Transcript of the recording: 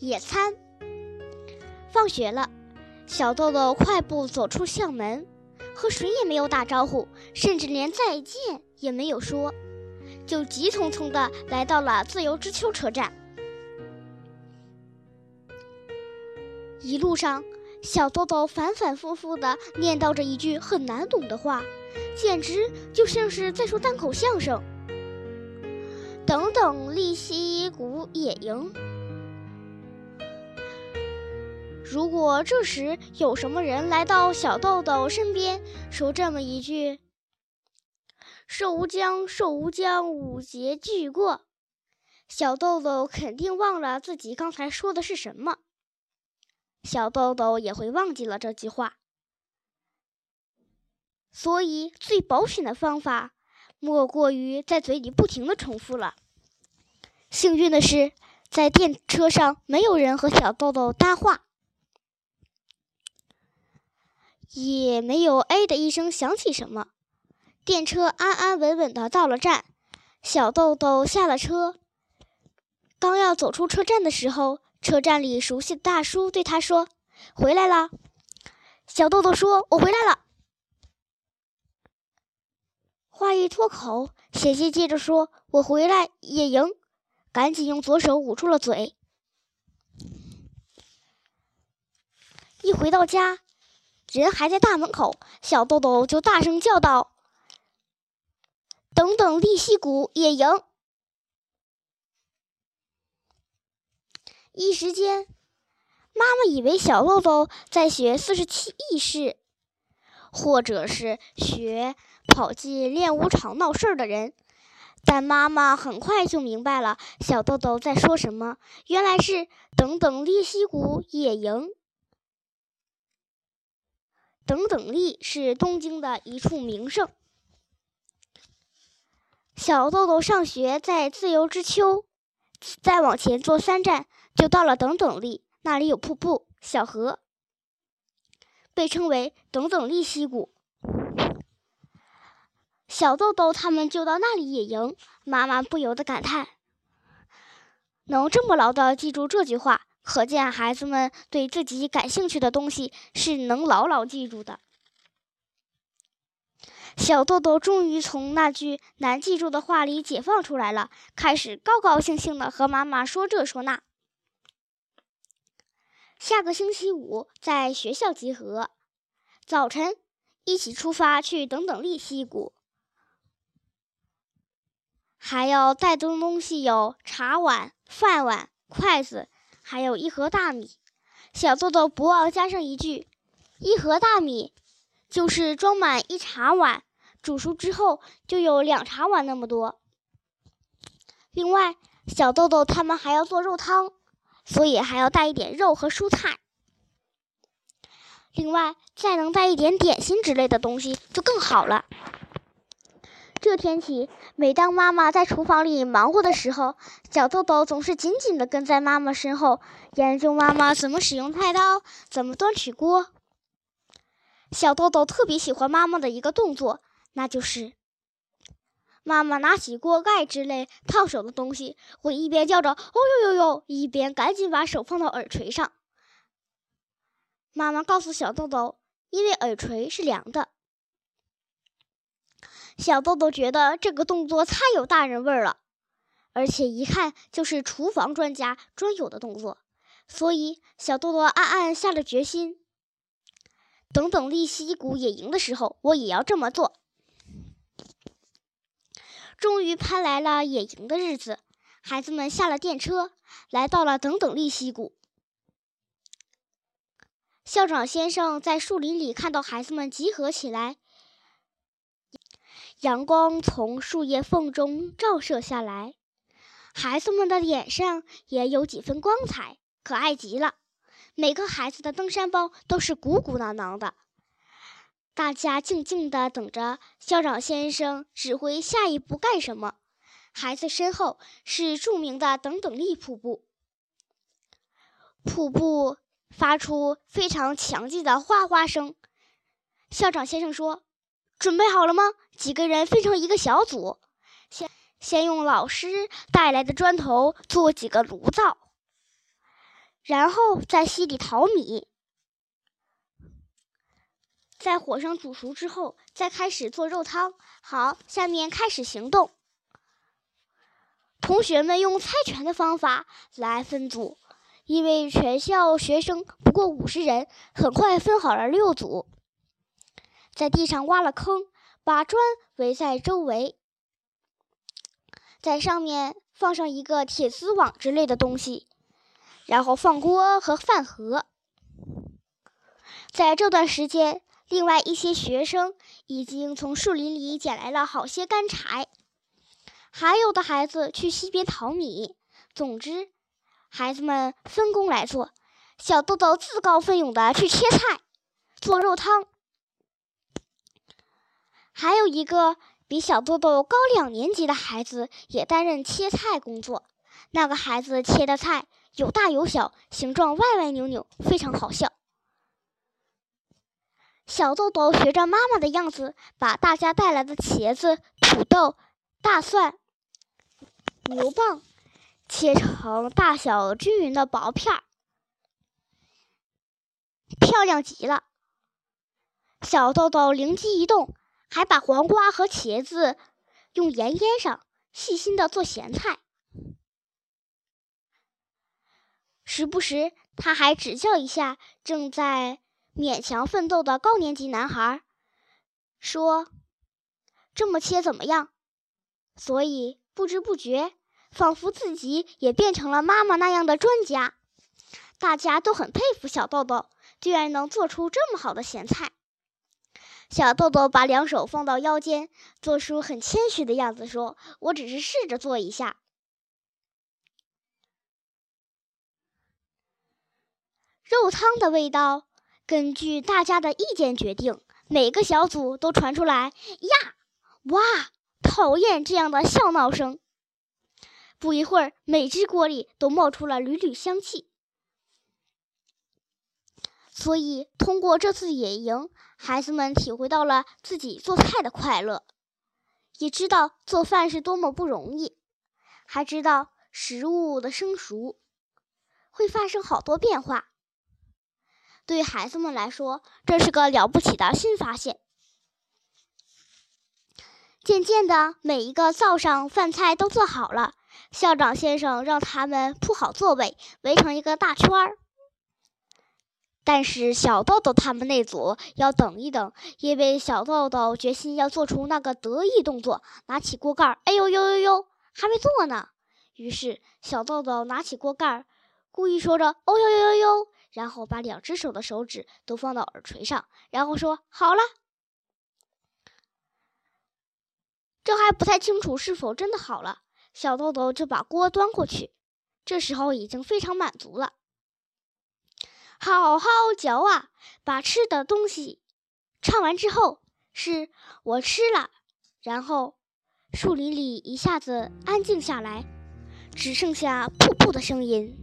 野餐。放学了，小豆豆快步走出校门，和谁也没有打招呼，甚至连再见也没有说，就急匆匆地来到了自由之丘车站。一路上，小豆豆反反复复地念叨着一句很难懂的话，简直就像是在说单口相声。等等，利息谷野营。如果这时有什么人来到小豆豆身边，说这么一句：“寿无疆，寿无疆，五节俱过。”小豆豆肯定忘了自己刚才说的是什么。小豆豆也会忘记了这句话。所以，最保险的方法。莫过于在嘴里不停的重复了。幸运的是，在电车上没有人和小豆豆搭话，也没有“哎”的一声响起什么。电车安安稳稳的到了站，小豆豆下了车，刚要走出车站的时候，车站里熟悉的大叔对他说：“回来啦。”小豆豆说：“我回来了。”话一脱口，险些接着说：“我回来也赢。”赶紧用左手捂住了嘴。一回到家，人还在大门口，小豆豆就大声叫道：“等等，利息谷也赢！”一时间，妈妈以为小豆豆在学四十七义士，或者是学。跑进练武场闹事儿的人，但妈妈很快就明白了小豆豆在说什么。原来是等等利息谷也赢。等等利是东京的一处名胜。小豆豆上学在自由之丘，再往前坐三站就到了等等利，那里有瀑布、小河，被称为等等利溪谷。小豆豆他们就到那里野营，妈妈不由得感叹：“能这么牢的记住这句话，可见孩子们对自己感兴趣的东西是能牢牢记住的。”小豆豆终于从那句难记住的话里解放出来了，开始高高兴兴的和妈妈说这说那。下个星期五在学校集合，早晨一起出发去等等利溪谷。还要带的东西有茶碗、饭碗、筷子，还有一盒大米。小豆豆不忘加上一句：“一盒大米就是装满一茶碗，煮熟之后就有两茶碗那么多。”另外，小豆豆他们还要做肉汤，所以还要带一点肉和蔬菜。另外，再能带一点点心之类的东西就更好了。这天起，每当妈妈在厨房里忙活的时候，小豆豆总是紧紧地跟在妈妈身后，研究妈妈怎么使用菜刀，怎么端起锅。小豆豆特别喜欢妈妈的一个动作，那就是妈妈拿起锅盖之类烫手的东西，会一边叫着“哦呦呦呦”，一边赶紧把手放到耳垂上。妈妈告诉小豆豆，因为耳垂是凉的。小豆豆觉得这个动作太有大人味儿了，而且一看就是厨房专家专有的动作，所以小豆豆暗暗下了决心：等等利息谷野营的时候，我也要这么做。终于盼来了野营的日子，孩子们下了电车，来到了等等利息谷。校长先生在树林里看到孩子们集合起来。阳光从树叶缝中照射下来，孩子们的脸上也有几分光彩，可爱极了。每个孩子的登山包都是鼓鼓囊囊的。大家静静地等着校长先生指挥下一步干什么。孩子身后是著名的等等力瀑布，瀑布发出非常强劲的哗哗声。校长先生说。准备好了吗？几个人分成一个小组，先先用老师带来的砖头做几个炉灶，然后在溪里淘米，在火上煮熟之后，再开始做肉汤。好，下面开始行动。同学们用猜拳的方法来分组，因为全校学生不过五十人，很快分好了六组，在地上挖了坑，把砖围在周围，在上面放上一个铁丝网之类的东西。然后放锅和饭盒。在这段时间，另外一些学生已经从树林里捡来了好些干柴，还有的孩子去溪边淘米。总之，孩子们分工来做。小豆豆自告奋勇地去切菜、做肉汤。还有一个比小豆豆高两年级的孩子也担任切菜工作。那个孩子切的菜。有大有小，形状歪歪扭扭，非常好笑。小豆豆学着妈妈的样子，把大家带来的茄子、土豆、大蒜、牛蒡切成大小均匀的薄片儿，漂亮极了。小豆豆灵机一动，还把黄瓜和茄子用盐腌上，细心的做咸菜。时不时，他还指教一下正在勉强奋斗的高年级男孩，说：“这么切怎么样？”所以不知不觉，仿佛自己也变成了妈妈那样的专家。大家都很佩服小豆豆，居然能做出这么好的咸菜。小豆豆把两手放到腰间，做出很谦虚的样子，说：“我只是试着做一下。”肉汤的味道根据大家的意见决定。每个小组都传出来“呀，哇，讨厌”这样的笑闹声。不一会儿，每只锅里都冒出了缕缕香气。所以，通过这次野营，孩子们体会到了自己做菜的快乐，也知道做饭是多么不容易，还知道食物的生熟会发生好多变化。对孩子们来说，这是个了不起的新发现。渐渐的，每一个灶上饭菜都做好了。校长先生让他们铺好座位，围成一个大圈儿。但是小豆豆他们那组要等一等，因为小豆豆决心要做出那个得意动作，拿起锅盖，哎呦呦呦呦，还没做呢。于是小豆豆拿起锅盖，故意说着，哦呦呦呦呦。然后把两只手的手指都放到耳垂上，然后说：“好了。”这还不太清楚是否真的好了。小豆豆就把锅端过去，这时候已经非常满足了。好好嚼啊！把吃的东西唱完之后，是我吃了。然后树林里一下子安静下来，只剩下瀑布的声音。